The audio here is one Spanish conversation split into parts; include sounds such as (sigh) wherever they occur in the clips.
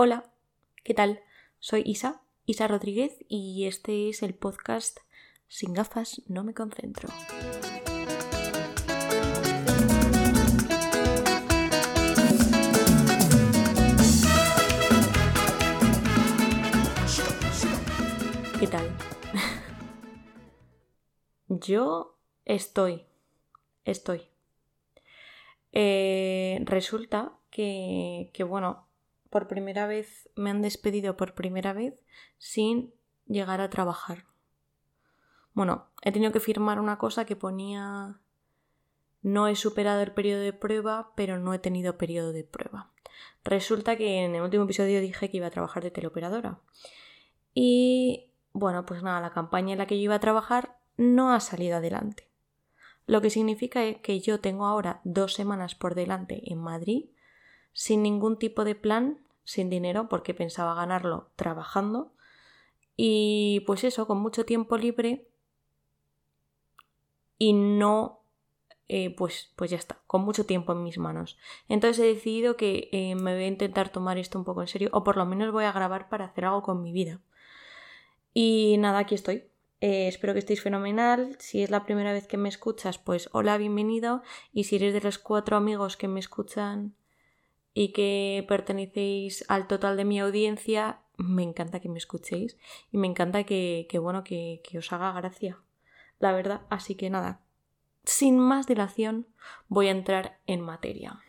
Hola, ¿qué tal? Soy Isa, Isa Rodríguez, y este es el podcast Sin gafas no me concentro. ¿Qué tal? (laughs) Yo estoy, estoy. Eh, resulta que, que, bueno, por primera vez, me han despedido por primera vez sin llegar a trabajar. Bueno, he tenido que firmar una cosa que ponía no he superado el periodo de prueba, pero no he tenido periodo de prueba. Resulta que en el último episodio dije que iba a trabajar de teleoperadora. Y bueno, pues nada, la campaña en la que yo iba a trabajar no ha salido adelante. Lo que significa que yo tengo ahora dos semanas por delante en Madrid sin ningún tipo de plan, sin dinero, porque pensaba ganarlo trabajando. Y pues eso, con mucho tiempo libre y no, eh, pues, pues ya está, con mucho tiempo en mis manos. Entonces he decidido que eh, me voy a intentar tomar esto un poco en serio, o por lo menos voy a grabar para hacer algo con mi vida. Y nada, aquí estoy. Eh, espero que estéis fenomenal. Si es la primera vez que me escuchas, pues hola, bienvenido. Y si eres de los cuatro amigos que me escuchan y que pertenecéis al total de mi audiencia, me encanta que me escuchéis y me encanta que, bueno, que, que os haga gracia. La verdad, así que nada, sin más dilación voy a entrar en materia.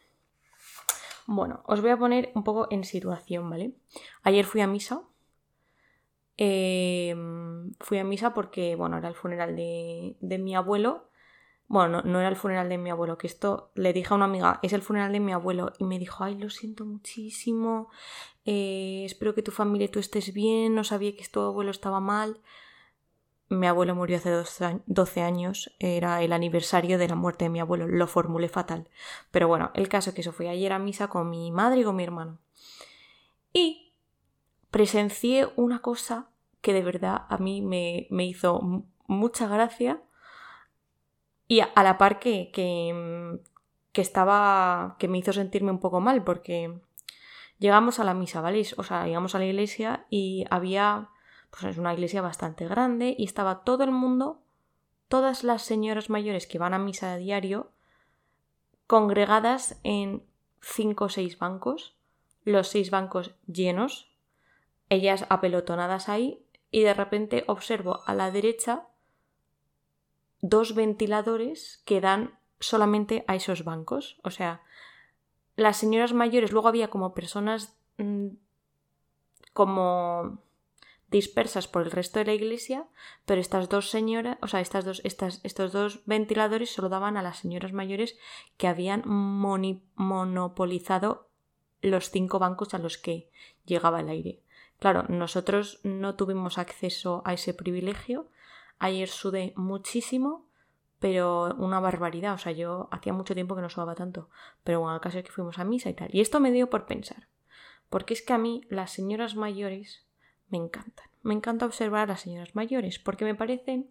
Bueno, os voy a poner un poco en situación, ¿vale? Ayer fui a misa. Eh, fui a misa porque, bueno, era el funeral de, de mi abuelo bueno, no, era el funeral de mi abuelo, que esto le dije a una amiga, es el funeral de mi abuelo, y me dijo, ay, lo siento muchísimo, eh, espero que tu familia y tú estés bien, no sabía que tu abuelo estaba mal. Mi abuelo murió hace 12 años, era el aniversario de la muerte de mi abuelo, lo formulé fatal. Pero bueno, el caso es que eso fui ayer a misa con mi madre y con mi hermano. Y presencié una cosa que de verdad a mí me, me hizo mucha gracia y a, la par que, que, que, estaba. que me hizo sentirme un poco mal, porque llegamos a la misa, ¿vale? O sea, llegamos a la iglesia y había. Pues es una iglesia bastante grande y estaba todo el mundo, todas las señoras mayores que van a misa a diario, congregadas en cinco o seis bancos, los seis bancos llenos, ellas apelotonadas ahí, y de repente observo a la derecha dos ventiladores que dan solamente a esos bancos. O sea, las señoras mayores, luego había como personas mm, como dispersas por el resto de la iglesia, pero estas dos señoras, o sea, estas dos, estas, estos dos ventiladores solo daban a las señoras mayores que habían monopolizado los cinco bancos a los que llegaba el aire. Claro, nosotros no tuvimos acceso a ese privilegio, Ayer sudé muchísimo, pero una barbaridad. O sea, yo hacía mucho tiempo que no sudaba tanto. Pero bueno, el caso es que fuimos a misa y tal. Y esto me dio por pensar. Porque es que a mí las señoras mayores me encantan. Me encanta observar a las señoras mayores porque me parecen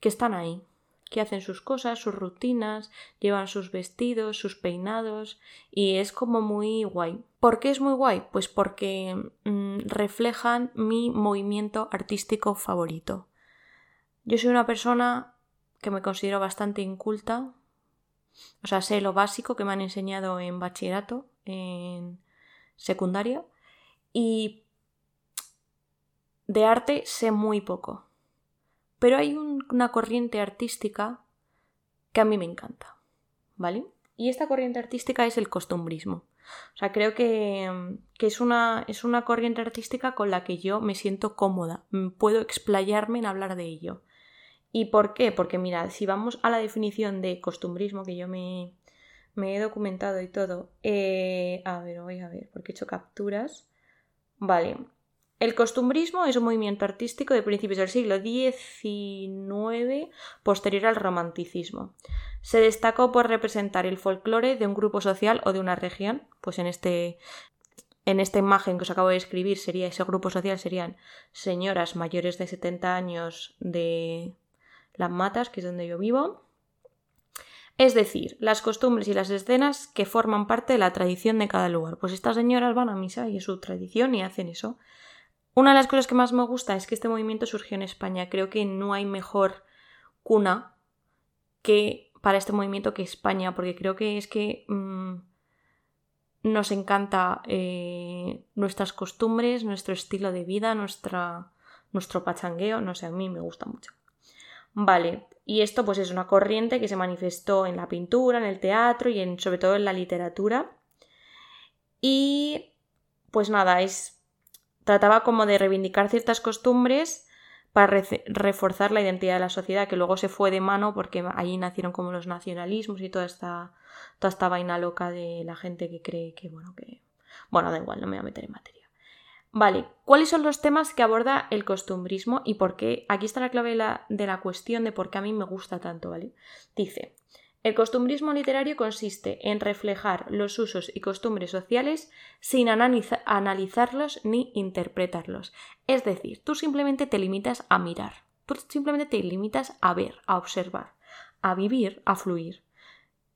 que están ahí, que hacen sus cosas, sus rutinas, llevan sus vestidos, sus peinados y es como muy guay. ¿Por qué es muy guay? Pues porque mm, reflejan mi movimiento artístico favorito. Yo soy una persona que me considero bastante inculta. O sea, sé lo básico que me han enseñado en bachillerato, en secundaria. Y de arte sé muy poco. Pero hay una corriente artística que a mí me encanta. ¿Vale? Y esta corriente artística es el costumbrismo. O sea, creo que, que, es, una, es una corriente artística con la que yo me siento cómoda. Puedo explayarme en hablar de ello. ¿Y por qué? Porque mira, si vamos a la definición de costumbrismo, que yo me, he documentado y todo, eh, a ver, voy a ver, porque he hecho capturas. Vale. El costumbrismo es un movimiento artístico de principios del siglo XIX posterior al romanticismo. Se destacó por representar el folclore de un grupo social o de una región, pues en este en esta imagen que os acabo de escribir sería ese grupo social serían señoras mayores de 70 años de las Matas, que es donde yo vivo. Es decir, las costumbres y las escenas que forman parte de la tradición de cada lugar. Pues estas señoras van a misa y es su tradición y hacen eso. Una de las cosas que más me gusta es que este movimiento surgió en España. Creo que no hay mejor cuna que para este movimiento que España, porque creo que es que mm, nos encanta eh, nuestras costumbres, nuestro estilo de vida, nuestra, nuestro pachangueo, no sé, a mí me gusta mucho. Vale, y esto pues es una corriente que se manifestó en la pintura, en el teatro y en, sobre todo en la literatura. Y pues nada, es trataba como de reivindicar ciertas costumbres para reforzar la identidad de la sociedad, que luego se fue de mano porque allí nacieron como los nacionalismos y toda esta, toda esta vaina loca de la gente que cree que, bueno, que... Bueno, da igual, no me voy a meter en materia. Vale, ¿cuáles son los temas que aborda el costumbrismo y por qué? Aquí está la clave de la, de la cuestión de por qué a mí me gusta tanto, ¿vale? Dice, el costumbrismo literario consiste en reflejar los usos y costumbres sociales sin analizarlos ni interpretarlos. Es decir, tú simplemente te limitas a mirar, tú simplemente te limitas a ver, a observar, a vivir, a fluir.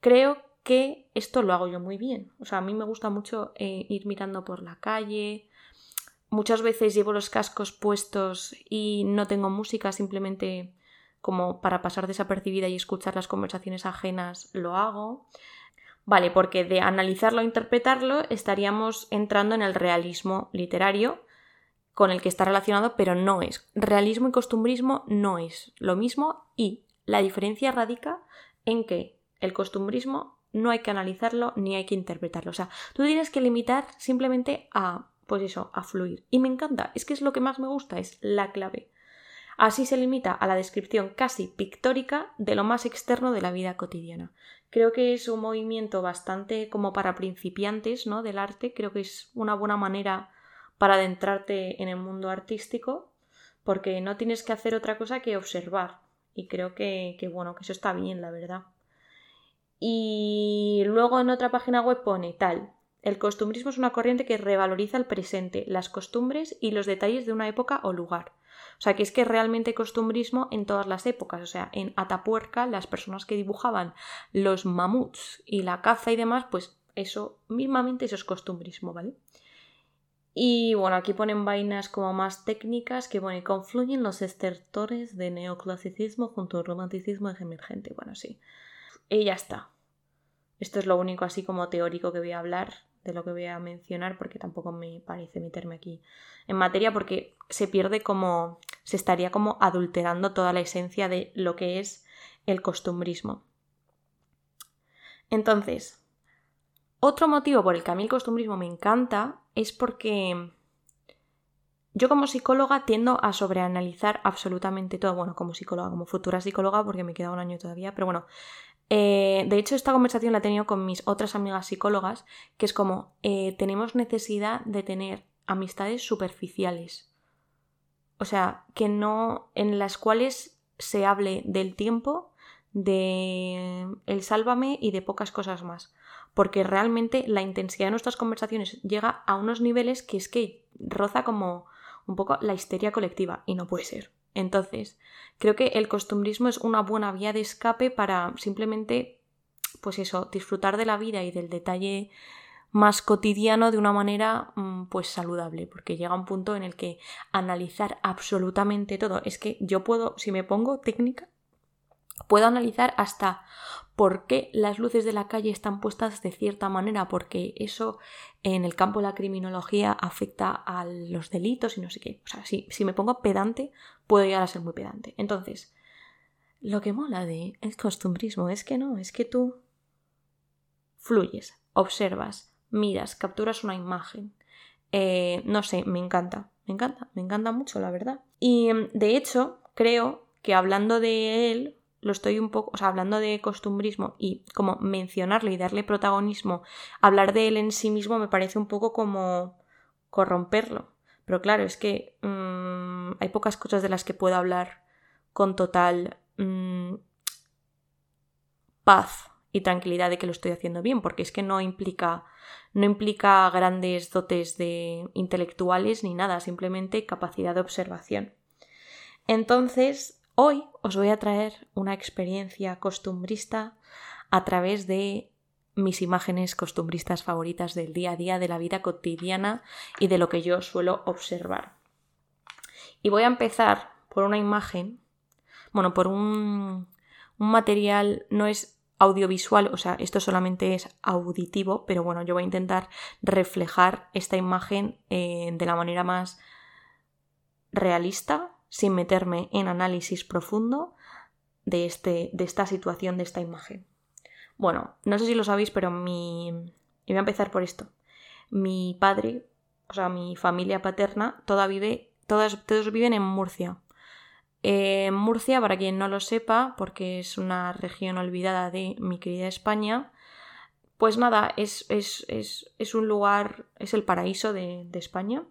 Creo que esto lo hago yo muy bien. O sea, a mí me gusta mucho eh, ir mirando por la calle. Muchas veces llevo los cascos puestos y no tengo música, simplemente como para pasar desapercibida y escuchar las conversaciones ajenas, lo hago. Vale, porque de analizarlo o interpretarlo estaríamos entrando en el realismo literario con el que está relacionado, pero no es. Realismo y costumbrismo no es lo mismo y la diferencia radica en que el costumbrismo no hay que analizarlo ni hay que interpretarlo. O sea, tú tienes que limitar simplemente a, pues eso, a fluir. Y me encanta, es que es lo que más me gusta, es la clave. Así se limita a la descripción casi pictórica de lo más externo de la vida cotidiana. Creo que es un movimiento bastante como para principiantes ¿no? del arte, creo que es una buena manera para adentrarte en el mundo artístico, porque no tienes que hacer otra cosa que observar. Y creo que, que bueno, que eso está bien, la verdad. Y luego en otra página web pone tal. El costumbrismo es una corriente que revaloriza el presente, las costumbres y los detalles de una época o lugar. O sea, que es que realmente costumbrismo en todas las épocas. O sea, en Atapuerca, las personas que dibujaban los mamuts y la caza y demás, pues eso, mismamente eso es costumbrismo, ¿vale? Y bueno, aquí ponen vainas como más técnicas que bueno, confluyen los estertores de neoclasicismo junto al romanticismo emergente. Bueno, sí. Y ya está. Esto es lo único así como teórico que voy a hablar de lo que voy a mencionar porque tampoco me parece meterme aquí en materia porque se pierde como se estaría como adulterando toda la esencia de lo que es el costumbrismo. Entonces, otro motivo por el que a mí el costumbrismo me encanta es porque yo como psicóloga tiendo a sobreanalizar absolutamente todo, bueno, como psicóloga, como futura psicóloga, porque me queda un año todavía, pero bueno, eh, de hecho, esta conversación la he tenido con mis otras amigas psicólogas, que es como, eh, tenemos necesidad de tener amistades superficiales. O sea, que no, en las cuales se hable del tiempo, de el sálvame y de pocas cosas más. Porque realmente la intensidad de nuestras conversaciones llega a unos niveles que es que roza como un poco la histeria colectiva y no puede ser. Entonces, creo que el costumbrismo es una buena vía de escape para simplemente, pues eso, disfrutar de la vida y del detalle más cotidiano de una manera mm, pues saludable, porque llega un punto en el que analizar absolutamente todo, es que yo puedo, si me pongo técnica, puedo analizar hasta por qué las luces de la calle están puestas de cierta manera, porque eso en el campo de la criminología afecta a los delitos y no sé qué. O sea, si, si me pongo pedante, puedo llegar a ser muy pedante. Entonces, lo que mola de el costumbrismo es que no, es que tú fluyes, observas, miras, capturas una imagen. Eh, no sé, me encanta, me encanta, me encanta mucho, la verdad. Y de hecho, creo que hablando de él, lo estoy un poco, o sea, hablando de costumbrismo y como mencionarlo y darle protagonismo, hablar de él en sí mismo me parece un poco como corromperlo. Pero claro, es que mm, hay pocas cosas de las que puedo hablar con total mm, paz y tranquilidad de que lo estoy haciendo bien, porque es que no implica, no implica grandes dotes de intelectuales ni nada, simplemente capacidad de observación. Entonces, Hoy os voy a traer una experiencia costumbrista a través de mis imágenes costumbristas favoritas del día a día, de la vida cotidiana y de lo que yo suelo observar. Y voy a empezar por una imagen, bueno, por un, material, no es audiovisual, o sea, esto solamente es auditivo, pero bueno, yo voy a intentar reflejar esta imagen eh, de la manera más realista, sin meterme en análisis profundo de, este, de esta situación, de esta imagen. Bueno, no sé si lo sabéis, pero mi... Y voy a empezar por esto. Mi padre, o sea, mi familia paterna, toda vive, todas, todos viven en Murcia. Murcia, para quien no lo sepa, porque es una región olvidada de mi querida España, pues nada, es, es, es, es un lugar, es el paraíso de, España.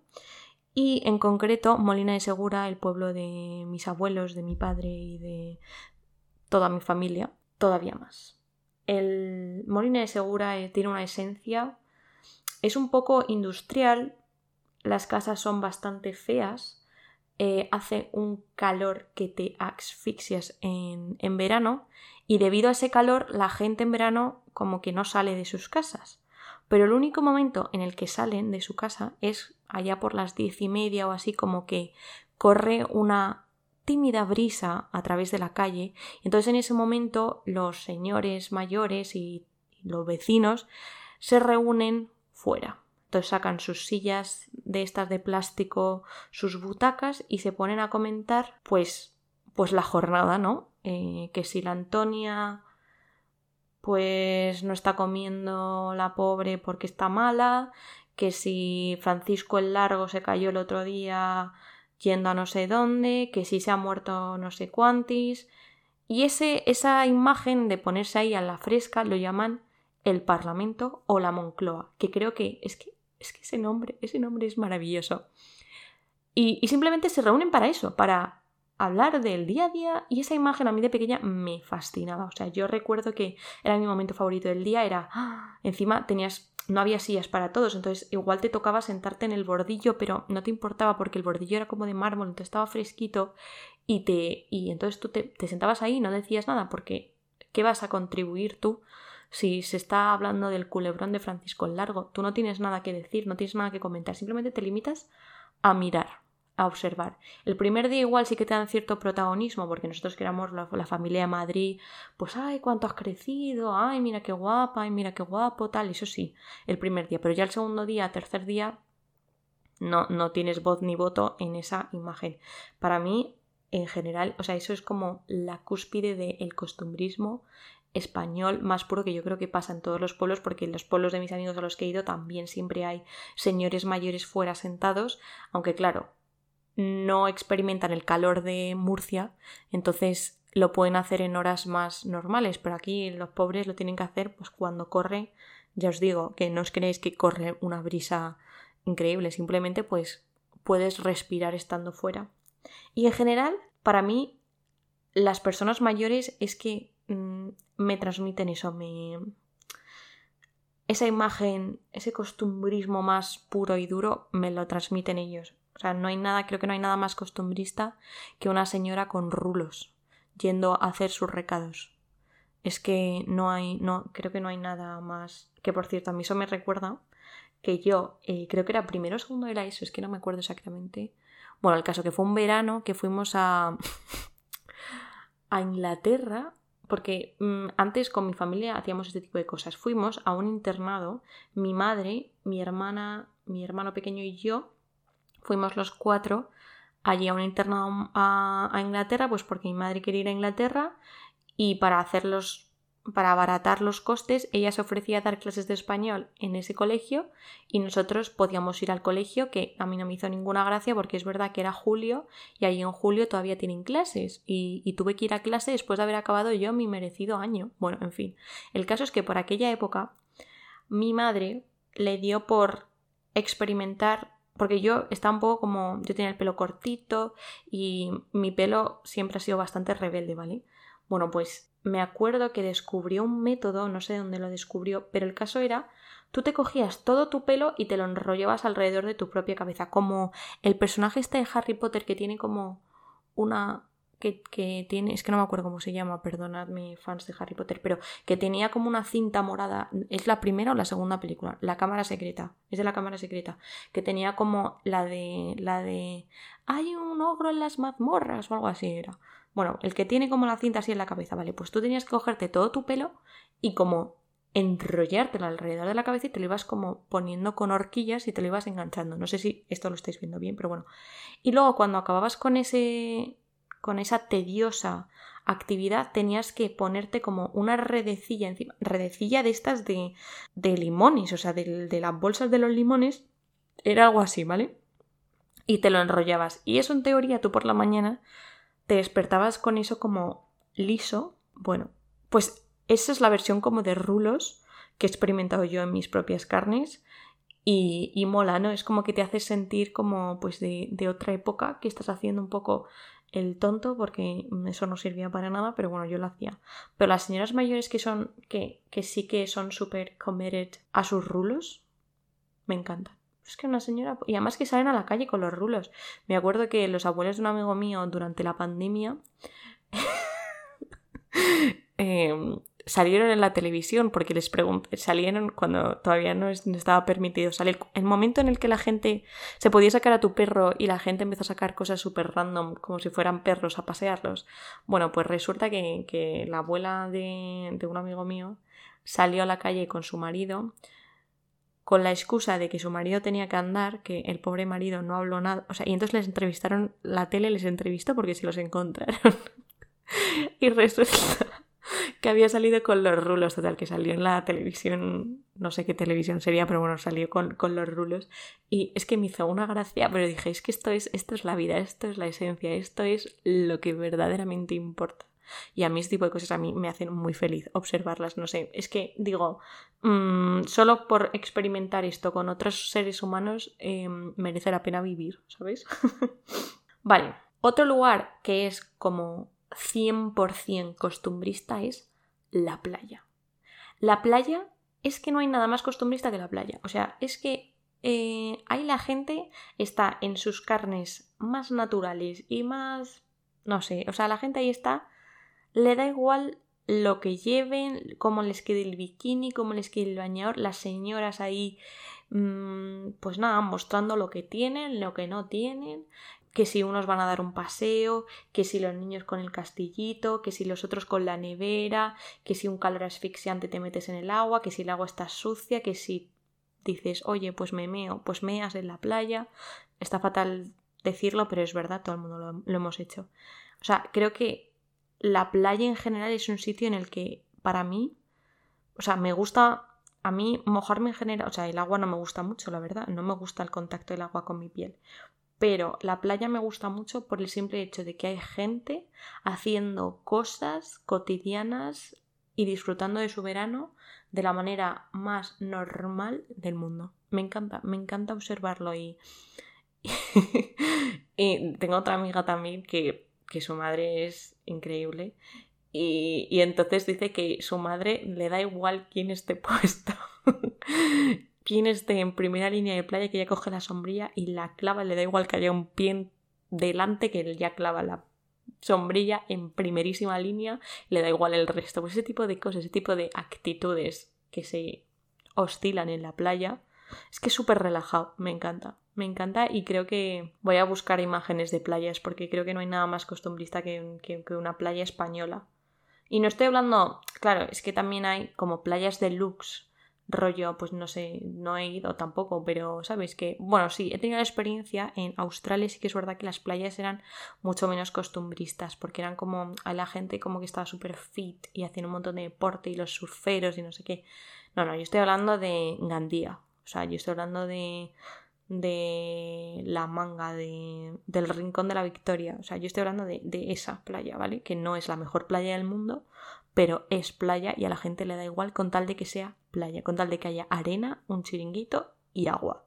Y en concreto, Molina de Segura, el pueblo de mis abuelos, de mi padre y de toda mi familia, todavía más. El Molina de Segura eh, tiene una esencia, es un poco industrial, las casas son bastante feas, eh, hace un calor que te asfixias en, en verano y debido a ese calor la gente en verano como que no sale de sus casas. Pero el único momento en el que salen de su casa es allá por las diez y media o así como que corre una tímida brisa a través de la calle. Entonces en ese momento los señores mayores y los vecinos se reúnen fuera. Entonces sacan sus sillas de estas de plástico, sus butacas y se ponen a comentar pues, pues la jornada, ¿no? Eh, que si la Antonia pues no está comiendo la pobre porque está mala, que si Francisco el Largo se cayó el otro día yendo a no sé dónde, que si se ha muerto no sé cuántis. Y ese, esa imagen de ponerse ahí a la fresca lo llaman el Parlamento o la Moncloa, que creo que es que es que ese nombre, ese nombre es maravilloso. Y, simplemente se reúnen para eso, para hablar del día a día y esa imagen a mí de pequeña me fascinaba. O sea, yo recuerdo que era mi momento favorito del día, era, ¡ah! encima tenías, no había sillas para todos, entonces igual te tocaba sentarte en el bordillo, pero no te importaba porque el bordillo era como de mármol, entonces estaba fresquito y te, y entonces tú te, te sentabas ahí y no decías nada porque ¿qué vas a contribuir tú si se está hablando del culebrón de Francisco el Largo, tú no tienes nada que decir, no tienes nada que comentar, simplemente te limitas a mirar, a observar. El primer día igual sí que te dan cierto protagonismo, porque nosotros que éramos la, familia de Madrid, pues ay, cuánto has crecido, ay, mira qué guapa, ay, mira qué guapo, tal, eso sí, el primer día, pero ya el segundo día, tercer día, no, no tienes voz ni voto en esa imagen. Para mí, en general, o sea, eso es como la cúspide del costumbrismo, español más puro que yo creo que pasa en todos los pueblos porque en los pueblos de mis amigos a los que he ido también siempre hay señores mayores fuera sentados, aunque claro, no experimentan el calor de Murcia, entonces lo pueden hacer en horas más normales, pero aquí los pobres lo tienen que hacer pues cuando corre, ya os digo, que no os creéis que corre una brisa increíble, simplemente pues puedes respirar estando fuera. Y en general, para mí, las personas mayores es que Mm, me transmiten eso, me... esa imagen, ese costumbrismo más puro y duro, me lo transmiten ellos. O sea, no hay nada, creo que no hay nada más costumbrista que una señora con rulos yendo a hacer sus recados. Es que no hay, no, creo que no hay nada más. Que por cierto, a mí eso me recuerda que yo, eh, creo que era primero o segundo de la ESO, es que no me acuerdo exactamente. Bueno, el caso que fue un verano que fuimos a, (laughs) a Inglaterra porque mm, antes con mi familia hacíamos este tipo de cosas. Fuimos a un internado, mi madre, mi hermana, mi hermano pequeño y yo, fuimos los cuatro allí a un internado a, Inglaterra, pues porque mi madre quería ir a Inglaterra y para hacerlos para abaratar los costes, ella se ofrecía a dar clases de español en ese colegio y nosotros podíamos ir al colegio, que a mí no me hizo ninguna gracia porque es verdad que era julio y ahí en julio todavía tienen clases y, y tuve que ir a clase después de haber acabado yo mi merecido año. Bueno, en fin, el caso es que por aquella época mi madre le dio por experimentar porque yo estaba un poco como yo tenía el pelo cortito y mi pelo siempre ha sido bastante rebelde, ¿vale? Bueno, pues me acuerdo que descubrió un método, no sé dónde lo descubrió, pero el caso era, tú te cogías todo tu pelo y te lo enrollabas alrededor de tu propia cabeza, como el personaje este de Harry Potter que tiene como una que, tiene, es que no me acuerdo cómo se llama, perdonadme fans de Harry Potter, pero que tenía como una cinta morada, ¿es la primera o la segunda película? La cámara secreta, es de la cámara secreta, que tenía como la de, la de, hay un ogro en las mazmorras o algo así era. Bueno, el que tiene como la cinta así en la cabeza, vale, pues tú tenías que cogerte todo tu pelo y como enrollártelo alrededor de la cabeza y te lo ibas como poniendo con horquillas y te lo ibas enganchando. No sé si esto lo estáis viendo bien, pero bueno. Y luego cuando acababas con ese con esa tediosa actividad tenías que ponerte como una redecilla encima, redecilla de estas de, de limones, o sea, de, de las bolsas de los limones, era algo así, ¿vale? Y te lo enrollabas. Y eso en teoría tú por la mañana te despertabas con eso como liso. Bueno, pues esa es la versión como de rulos que he experimentado yo en mis propias carnes y, y mola, ¿no? Es como que te hace sentir como pues de, de, otra época que estás haciendo un poco el tonto porque eso no servía para nada, pero bueno, yo lo hacía. Pero las señoras mayores que son, que, que sí que son súper committed a sus rulos, me encantan. Es que una señora. Y además que salen a la calle con los rulos. Me acuerdo que los abuelos de un amigo mío durante la pandemia. (laughs) eh, salieron en la televisión porque les pregunté, salieron cuando todavía no, estaba permitido salir. El momento en el que la gente se podía sacar a tu perro y la gente empezó a sacar cosas súper random como si fueran perros a pasearlos. Bueno, pues resulta que, que la abuela de, de un amigo mío salió a la calle con su marido con la excusa de que su marido tenía que andar, que el pobre marido no habló nada, o sea, y entonces les entrevistaron, la tele les entrevistó porque se los encontraron. (laughs) y resulta que había salido con los rulos, total, que salió en la televisión, no sé qué televisión sería, pero bueno, salió con, con los rulos. Y es que me hizo una gracia, pero dije, es que esto es, esto es la vida, esto es la esencia, esto es lo que verdaderamente importa. Y a mí este tipo de cosas a mí me hacen muy feliz observarlas, no sé, es que digo, mmm, solo por experimentar esto con otros seres humanos eh, merece la pena vivir, ¿sabes? (laughs) vale, otro lugar que es como 100% costumbrista es la playa. La playa es que no hay nada más costumbrista que la playa. O sea, es que eh, ahí la gente está en sus carnes más naturales y más... No sé, o sea, la gente ahí está... Le da igual lo que lleven, cómo les quede el bikini, cómo les quede el bañador, las señoras ahí, mmm, pues nada, mostrando lo que tienen, lo que no tienen, que si unos van a dar un paseo, que si los niños con el castillito, que si los otros con la nevera, que si un calor asfixiante te metes en el agua, que si el agua está sucia, que si dices, oye, pues me meo, pues meas en la playa. Está fatal decirlo, pero es verdad, todo el mundo lo, lo hemos hecho. O sea, creo que la playa en general es un sitio en el que, para mí, o sea, me gusta a mí mojarme en general, o sea, el agua no me gusta mucho, la verdad, no me gusta el contacto del agua con mi piel, pero la playa me gusta mucho por el simple hecho de que hay gente haciendo cosas cotidianas y disfrutando de su verano de la manera más normal del mundo. Me encanta, me encanta observarlo y, (laughs) y tengo otra amiga también que, que su madre es increíble y, y, entonces dice que su madre le da igual quién esté (laughs) puesto quien esté en primera línea de playa que ya coge la sombrilla y la clava, le da igual que haya un pie delante que él ya clava la sombrilla en primerísima línea, le da igual el resto. Pues ese tipo de cosas, ese tipo de actitudes que se oscilan en la playa, es que es súper relajado, me encanta. Me encanta y creo que voy a buscar imágenes de playas porque creo que no hay nada más costumbrista que, una playa española. Y no estoy hablando, claro, es que también hay como playas deluxe rollo, pues no sé, no he ido tampoco, pero sabes que, bueno, sí, he tenido la experiencia en Australia, sí que es verdad que las playas eran mucho menos costumbristas, porque eran como a la gente como que estaba súper fit y hacían un montón de deporte y los surferos y no sé qué. No, no, yo estoy hablando de Gandía, o sea, yo estoy hablando de de la manga de, del rincón de la victoria o sea yo estoy hablando de, de esa playa vale que no es la mejor playa del mundo pero es playa y a la gente le da igual con tal de que sea playa, con tal de que haya arena, un chiringuito y agua.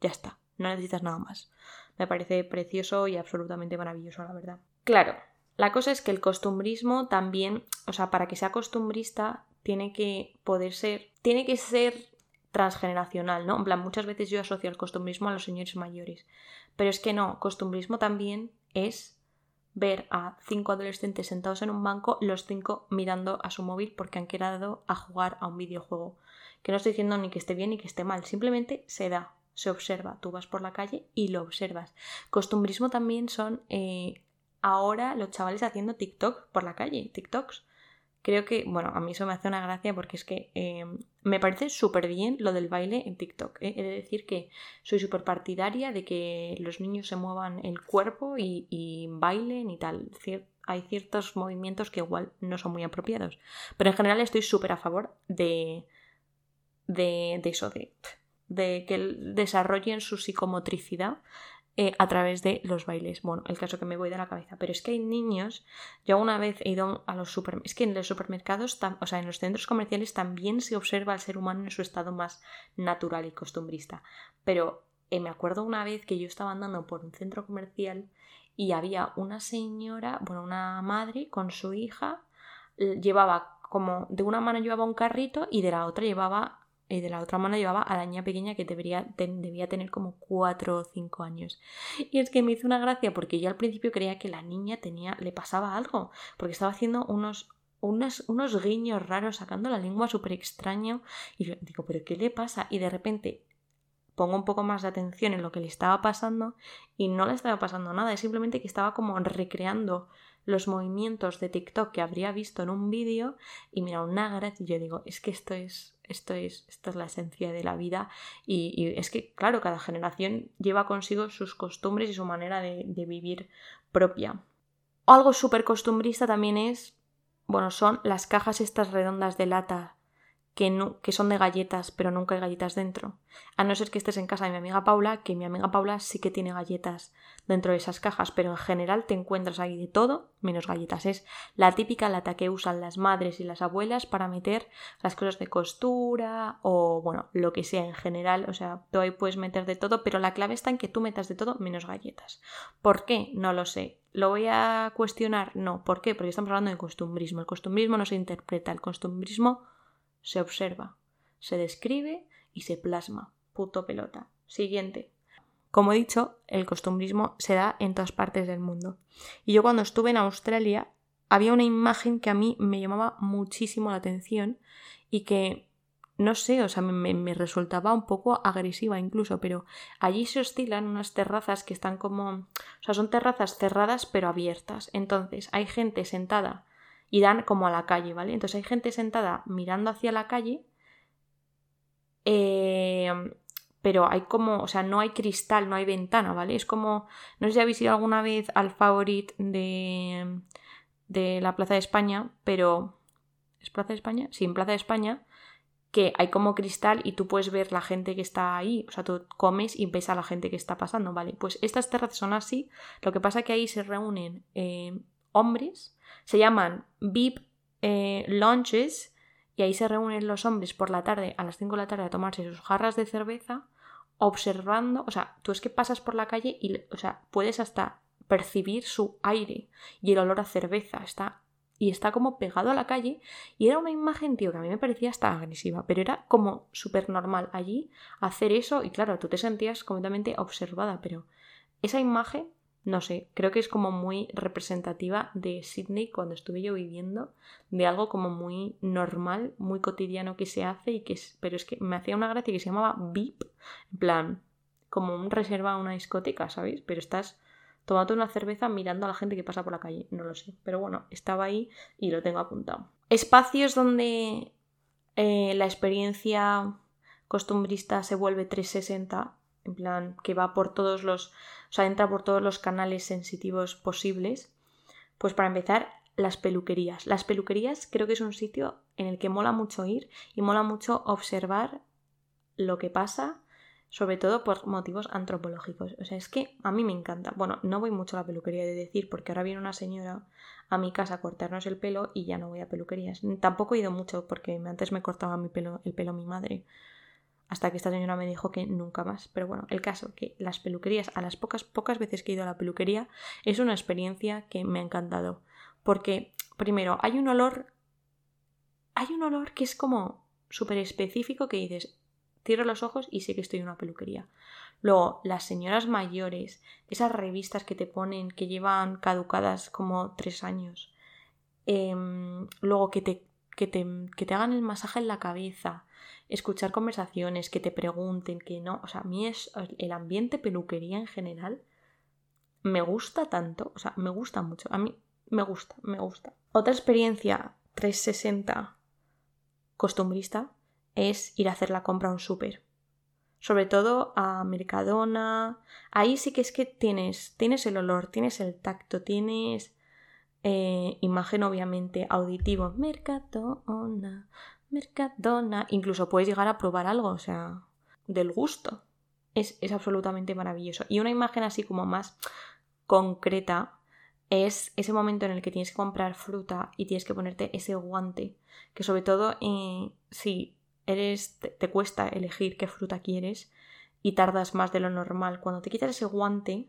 Ya está, no necesitas nada más. Me parece precioso y absolutamente maravilloso, la verdad. Claro, la cosa es que el costumbrismo también, o sea, para que sea costumbrista, tiene que poder ser, tiene que ser transgeneracional, ¿no? En plan, muchas veces yo asocio el costumbrismo a los señores mayores, pero es que no, costumbrismo también es ver a cinco adolescentes sentados en un banco, los cinco mirando a su móvil porque han quedado a jugar a un videojuego. Que no estoy diciendo ni que esté bien ni que esté mal, simplemente se da, se observa. Tú vas por la calle y lo observas. Costumbrismo también son eh, ahora los chavales haciendo TikTok por la calle, TikToks creo que, bueno, a mí eso me hace una gracia porque es que em, me parece súper bien lo del baile en TikTok. ¿eh? He de decir que soy súper partidaria de que los niños se muevan el cuerpo y, bailen y tal. hay ciertos movimientos que igual no son muy apropiados. Pero en general estoy súper a favor de, de, eso, de que desarrollen su psicomotricidad eh, a través de los bailes. Bueno, el caso que me voy de la cabeza. Pero es que hay niños. Yo una vez he ido a los supermercados. Es que en los supermercados, o sea, en los centros comerciales también se observa al ser humano en su estado más natural y costumbrista. Pero eh, me acuerdo una vez que yo estaba andando por un centro comercial y había una señora, bueno, una madre con su hija. Llevaba como de una mano llevaba un carrito y de la otra llevaba y de la otra mano llevaba a la niña pequeña que debería, debía tener como 4 o 5 años. Y es que me hizo una gracia porque yo al principio creía que la niña tenía, le pasaba algo, porque estaba haciendo unos, unos, unos guiños raros, sacando la lengua súper extraño. Y yo digo, ¿pero qué le pasa? Y de repente pongo un poco más de atención en lo que le estaba pasando y no le estaba pasando nada, es simplemente que estaba como recreando los movimientos de TikTok que habría visto en un vídeo y mira, una gracia y yo digo, es que esto es, esto es, es la esencia de la vida y, es que, claro, cada generación lleva consigo sus costumbres y su manera de, de vivir propia. Algo súper costumbrista también es, bueno, son las cajas estas redondas de lata que, son de galletas, pero nunca hay galletas dentro. A no ser que estés en casa de mi amiga Paula, que mi amiga Paula sí que tiene galletas dentro de esas cajas, pero en general te encuentras ahí de todo menos galletas. Es la típica lata que usan las madres y las abuelas para meter las cosas de costura o, bueno, lo que sea en general. O sea, tú ahí puedes meter de todo, pero la clave está en que tú metas de todo menos galletas. ¿Por qué? No lo sé. ¿Lo voy a cuestionar? No. ¿Por qué? Porque estamos hablando de costumbrismo. El costumbrismo no se interpreta, el costumbrismo se observa, se describe y se plasma. Puto pelota. Siguiente. Como he dicho, el costumbrismo se da en todas partes del mundo. Y yo cuando estuve en Australia había una imagen que a mí me llamaba muchísimo la atención y que, no sé, o sea, me, me resultaba un poco agresiva incluso, pero allí se oscilan unas terrazas que están como, o sea, son terrazas cerradas pero abiertas. Entonces hay gente sentada y dan como a la calle, ¿vale? Entonces hay gente sentada mirando hacia la calle, em, pero hay como, o sea, no hay cristal, no hay ventana, ¿vale? Es como, no sé si habéis ido alguna vez al Favorit de, de la Plaza de España, pero... ¿Es Plaza de España? Sí, en Plaza de España que hay como cristal y tú puedes ver la gente que está ahí, o sea, tú comes y ves a la gente que está pasando, ¿vale? Pues estas terrazas son así, lo que pasa es que ahí se reúnen eh, hombres, se llaman VIP eh, Lunches y ahí se reúnen los hombres por la tarde, a las 5 de la tarde, a tomarse sus jarras de cerveza, observando, o sea, tú es que pasas por la calle y, o sea, puedes hasta percibir su aire y el olor a cerveza, está y está como pegado a la calle y era una imagen, tío, que a mí me parecía hasta agresiva, pero era como súper normal allí hacer eso y claro, tú te sentías completamente observada, pero esa imagen no sé, creo que es como muy representativa de Sydney cuando estuve yo viviendo, de algo como muy normal, muy cotidiano que se hace y que es, pero es que me hacía una gracia que se llamaba VIP, en plan, como un reserva a una discoteca, ¿sabéis? Pero estás tomando una cerveza mirando a la gente que pasa por la calle, no lo sé, pero bueno, estaba ahí y lo tengo apuntado. Espacios donde eh, la experiencia costumbrista se vuelve 360 en plan que va por todos los, o sea, entra por todos los canales sensitivos posibles. Pues para empezar, las peluquerías. Las peluquerías creo que es un sitio en el que mola mucho ir y mola mucho observar lo que pasa, sobre todo por motivos antropológicos. O sea, es que a mí me encanta. Bueno, no voy mucho a la peluquería de decir, porque ahora viene una señora a mi casa a cortarnos el pelo y ya no voy a peluquerías. Tampoco he ido mucho porque antes me cortaba mi pelo, el pelo mi madre hasta que esta señora me dijo que nunca más. Pero bueno, el caso que las peluquerías, a las pocas, pocas veces que he ido a la peluquería, es una experiencia que me ha encantado. Porque, primero, hay un olor. Hay un olor que es como súper específico que dices, cierro los ojos y sé que estoy en una peluquería. Luego, las señoras mayores, esas revistas que te ponen que llevan caducadas como tres años. Em, luego, que te, que, te, que te hagan el masaje en la cabeza. Escuchar conversaciones, que te pregunten, que no. O sea, a mí es el ambiente peluquería en general. Me gusta tanto, o sea, me gusta mucho. A mí me gusta, me gusta. Otra experiencia 360 costumbrista es ir a hacer la compra a un súper sobre todo a Mercadona. Ahí sí que es que tienes, tienes el olor, tienes el tacto, tienes eh, imagen obviamente, auditivo. Mercadona, Mercadona. Incluso puedes llegar a probar algo, o sea, del gusto. Es, es absolutamente maravilloso. Y una imagen así como más concreta es ese momento en el que tienes que comprar fruta y tienes que ponerte ese guante. Que sobre todo eh, si eres, te, cuesta elegir qué fruta quieres y tardas más de lo normal. Cuando te quitas ese guante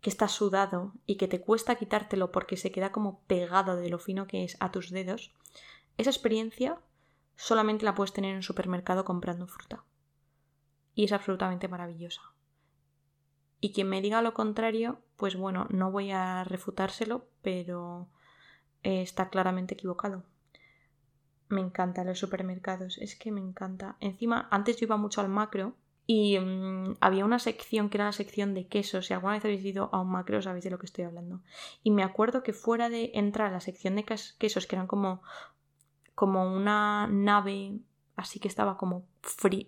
que está sudado y que te cuesta quitártelo porque se queda como pegado de lo fino que es a tus dedos, esa experiencia solamente la puedes tener en un supermercado comprando fruta. Y es absolutamente maravillosa. Y quien me diga lo contrario, pues bueno, no voy a refutárselo, pero está claramente equivocado. Me encantan los supermercados, es que me encanta. Encima, antes yo iba mucho al macro y mm, había una sección que era la sección de quesos. Si alguna vez habéis ido a un macro, sabéis de lo que estoy hablando. Y me acuerdo que fuera de entrar a la sección de quesos, que eran como, como una nave así que estaba como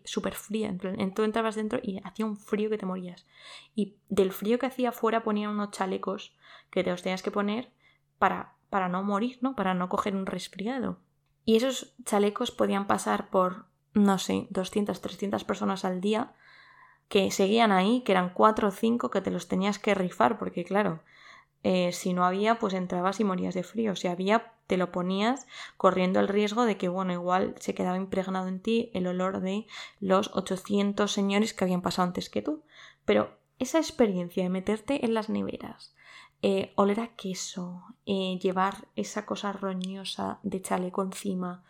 súper fría. Entonces tú entrabas dentro y hacía un frío que te morías. Y del frío que hacía fuera ponían unos chalecos que te los tenías que poner para, para no morir, ¿no? Para no coger un resfriado. Y esos chalecos podían pasar por, no sé, 200, 300 personas al día que seguían ahí, que eran cuatro o cinco que te los tenías que rifar, porque claro, eh, si no había, pues entrabas y morías de frío. Si había, te lo ponías corriendo el riesgo de que, bueno, igual se quedaba impregnado en ti el olor de los 800 señores que habían pasado antes que tú. Pero esa experiencia de meterte en las neveras, eh, oler a queso, eh, llevar esa cosa roñosa de chaleco encima.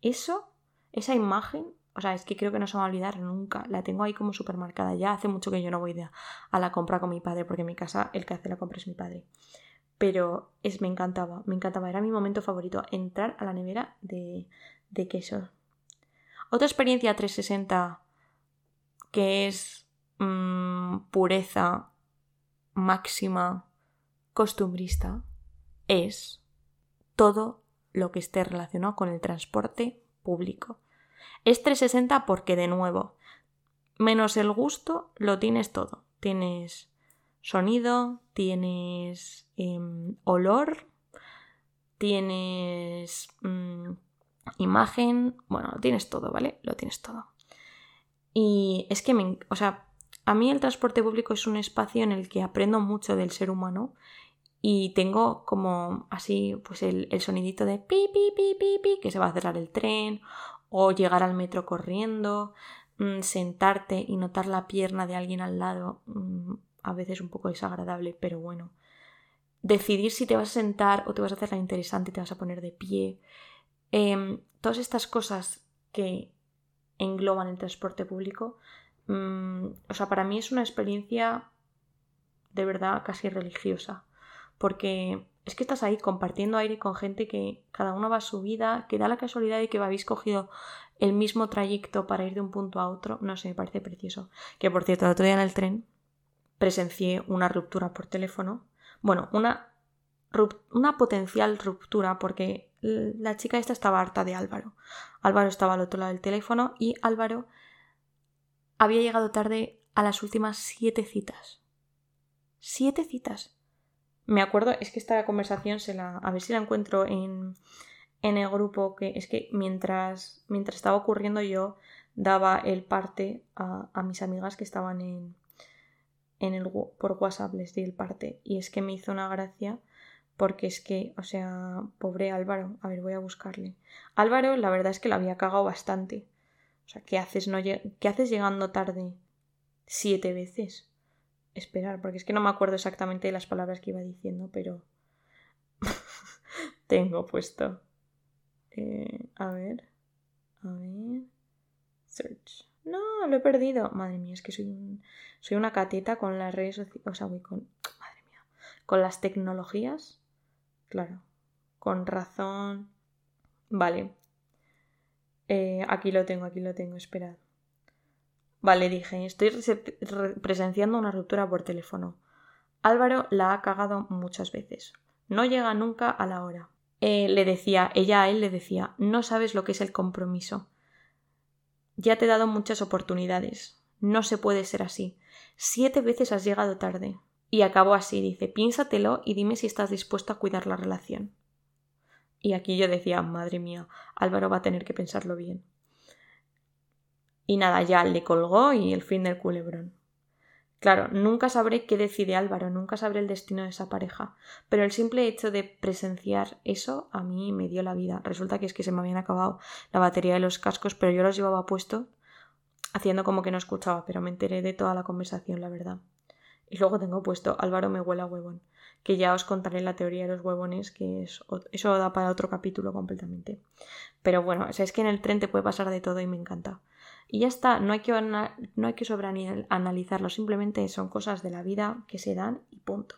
Eso, esa imagen, o sea, es que creo que no se va a olvidar nunca. La tengo ahí como supermarcada. Ya hace mucho que yo no voy a la compra con mi padre, porque en mi casa el que hace la compra es mi padre. Pero es, me encantaba, me encantaba. Era mi momento favorito, entrar a la nevera de, de queso. Otra experiencia 360 que es mm, pureza máxima costumbrista es todo lo que esté relacionado con el transporte público. Es 360 porque, de nuevo, menos el gusto, lo tienes todo. Tienes sonido, tienes em, olor, tienes mm, imagen, bueno, lo tienes todo, ¿vale? Lo tienes todo. Y es que o sea, a mí el transporte público es un espacio en el que aprendo mucho del ser humano y tengo como así pues el, sonidito de pi, pi, pi, pi, pi, que se va a cerrar el tren o llegar al metro corriendo, mm, sentarte y notar la pierna de alguien al lado, mm, a veces un poco desagradable, pero bueno. Decidir si te vas a sentar o te vas a hacer la interesante te vas a poner de pie. Em, todas estas cosas que engloban el transporte público, mm, o sea, para mí es una experiencia de verdad casi religiosa porque es que estás ahí compartiendo aire con gente que cada uno va a su vida, que da la casualidad de que habéis cogido el mismo trayecto para ir de un punto a otro, no sé, me parece precioso. Que por cierto, el otro día en el tren presencié una ruptura por teléfono. Bueno, una, una potencial ruptura porque la chica esta estaba harta de Álvaro. Álvaro estaba al otro lado del teléfono y Álvaro había llegado tarde a las últimas siete citas. Siete citas. Me acuerdo, es que esta conversación se la. A ver si la encuentro en, en el grupo. Que es que mientras, mientras estaba ocurriendo, yo daba el parte a, a mis amigas que estaban en, en el por WhatsApp les di el parte. Y es que me hizo una gracia. Porque es que, o sea, pobre Álvaro. A ver, voy a buscarle. Álvaro, la verdad es que lo había cagado bastante. O sea, ¿qué haces, no ¿qué haces llegando tarde siete veces? esperar, porque es que no me acuerdo exactamente de las palabras que iba diciendo, pero (laughs) tengo puesto. Eh, a ver, a ver. Search. No, lo he perdido. Madre mía, es que soy, soy una cateta con las redes sociales. O sea, voy con. Madre mía. Con las tecnologías. Claro. Con razón. Vale. Eh, aquí lo tengo, aquí lo tengo, esperad. Vale, dije, estoy presenciando una ruptura por teléfono. Álvaro la ha cagado muchas veces. No llega nunca a la hora. Eh, le decía, ella a él le decía, no sabes lo que es el compromiso. Ya te he dado muchas oportunidades. No se puede ser así. Siete veces has llegado tarde. Y acabó así, dice, piénsatelo y dime si estás dispuesto a cuidar la relación. Y aquí yo decía, madre mía, Álvaro va a tener que pensarlo bien. Y nada, ya le colgó y el fin del culebrón. Claro, nunca sabré qué decide Álvaro, nunca sabré el destino de esa pareja, pero el simple hecho de presenciar eso a mí me dio la vida. Resulta que es que se me habían acabado la batería de los cascos, pero yo los llevaba puesto haciendo como que no escuchaba, pero me enteré de toda la conversación, la verdad. Y luego tengo puesto Álvaro me huele a huevón, que ya os contaré la teoría de los huevones, que es, eso da para otro capítulo completamente. Pero bueno, o es que en el tren te puede pasar de todo y me encanta. Y ya está, no hay que, no hay que sobreanalizarlo, simplemente son cosas de la vida que se dan y punto.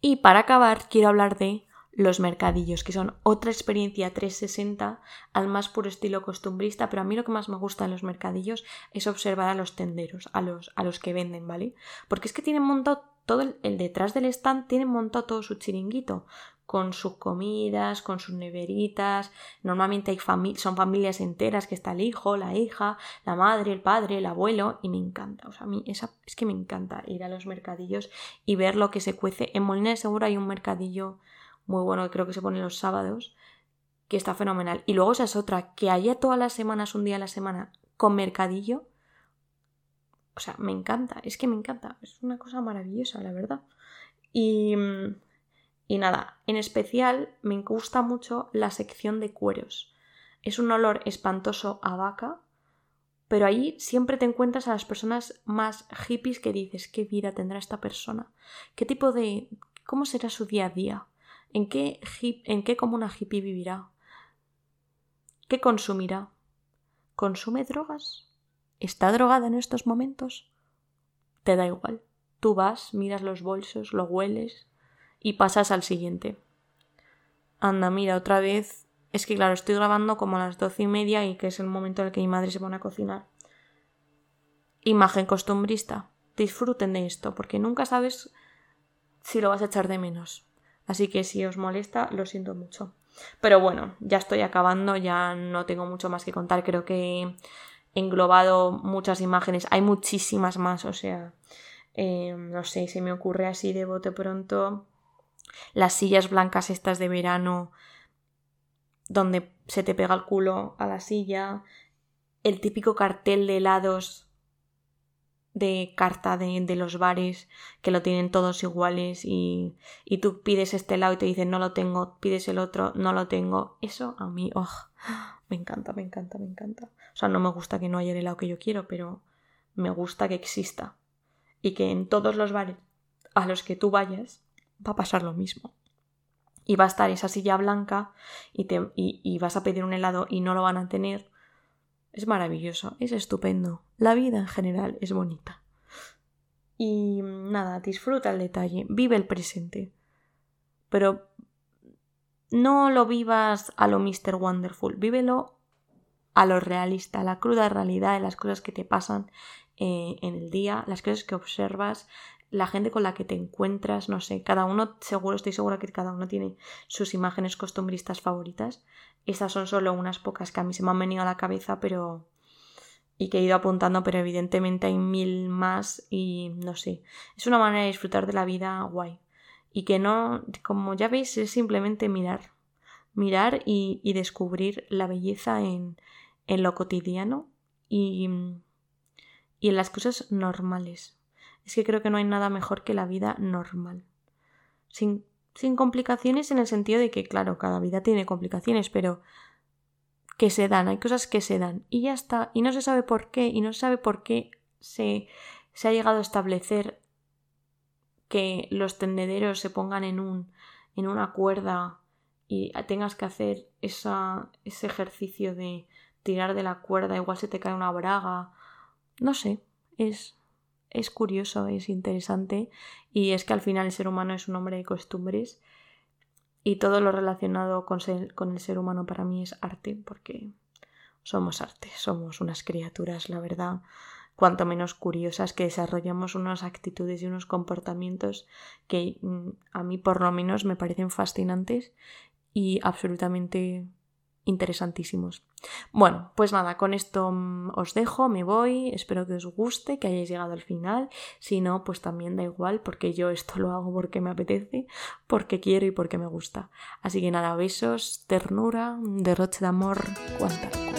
Y para acabar, quiero hablar de los mercadillos, que son otra experiencia 360 al más puro estilo costumbrista, pero a mí lo que más me gusta en los mercadillos es observar a los tenderos, a los, a los que venden, ¿vale? Porque es que tienen montado todo el, el, detrás del stand, tienen montado todo su chiringuito, con sus comidas, con sus neveritas. Normalmente hay son familias enteras que está el hijo, la hija, la madre, el padre, el abuelo y me encanta. O sea, a mí esa, es que me encanta ir a los mercadillos y ver lo que se cuece. En Molina de Seguro hay un mercadillo muy bueno que creo que se pone los sábados que está fenomenal. Y luego esa es otra, que haya todas las semanas, un día a la semana, con mercadillo. O sea, me encanta, es que me encanta, es una cosa maravillosa, la verdad. Y mm, y nada, en especial me gusta mucho la sección de cueros. Es un olor espantoso a vaca, pero ahí siempre te encuentras a las personas más hippies que dices, ¿qué vida tendrá esta persona? ¿Qué tipo de... cómo será su día a día? ¿En qué, hip, en qué comuna hippie vivirá? ¿Qué consumirá? ¿Consume drogas? ¿Está drogada en estos momentos? Te da igual. Tú vas, miras los bolsos, lo hueles, y pasas al siguiente. Anda, mira, otra vez. Es que claro, estoy grabando como a las doce y media y que es el momento en el que mi madre se pone a cocinar. Imagen costumbrista. Disfruten de esto, porque nunca sabes si lo vas a echar de menos. Así que si os molesta, lo siento mucho. Pero bueno, ya estoy acabando, ya no tengo mucho más que contar. Creo que he englobado muchas imágenes. Hay muchísimas más, o sea, eh, no sé, se me ocurre así de bote pronto las sillas blancas estas de verano donde se te pega el culo a la silla, el típico cartel de helados de carta de, de, los bares que lo tienen todos iguales y, y, tú pides este helado y te dicen no lo tengo, pides el otro, no lo tengo. Eso a mí, oh, me encanta, me encanta, me encanta. O sea, no me gusta que no haya el helado que yo quiero, pero me gusta que exista y que en todos los bares a los que tú vayas va a pasar lo mismo. Y va a estar esa silla blanca y, te, y, vas a pedir un helado y no lo van a tener. Es maravilloso, es estupendo. La vida en general es bonita. Y nada, disfruta el detalle, vive el presente. Pero no lo vivas a lo Mr. Wonderful, vívelo a lo realista, a la cruda realidad de las cosas que te pasan eh, en el día, las cosas que observas, la gente con la que te encuentras, no sé, cada uno, seguro, estoy segura que cada uno tiene sus imágenes costumbristas favoritas. Estas son solo unas pocas que a mí se me han venido a la cabeza, pero. y que he ido apuntando, pero evidentemente hay mil más y no sé. Es una manera de disfrutar de la vida guay. Y que no, como ya veis, es simplemente mirar. Mirar y, descubrir la belleza en, en lo cotidiano y, y en las cosas normales es que creo que no hay nada mejor que la vida normal. Sin, sin complicaciones en el sentido de que, claro, cada vida tiene complicaciones, pero que se dan, hay cosas que se dan y ya está, y no se sabe por qué, y no se sabe por qué se, se ha llegado a establecer que los tendederos se pongan en un en una cuerda y tengas que hacer esa, ese ejercicio de tirar de la cuerda, igual se te cae una braga. No sé, es, es curioso, es interesante y es que al final el ser humano es un hombre de costumbres y todo lo relacionado con, con el ser humano para mí es arte porque somos arte, somos unas criaturas, la verdad, cuanto menos curiosas, que desarrollamos unas actitudes y unos comportamientos que mm, a mí por lo menos me parecen fascinantes y absolutamente interesantísimos. Bueno, pues nada, con esto mm, os dejo, me voy, espero que os guste, que hayáis llegado al final, si no, pues también da igual, porque yo esto lo hago porque me apetece, porque quiero y porque me gusta. Así que nada, besos, ternura, derroche de amor, cuánta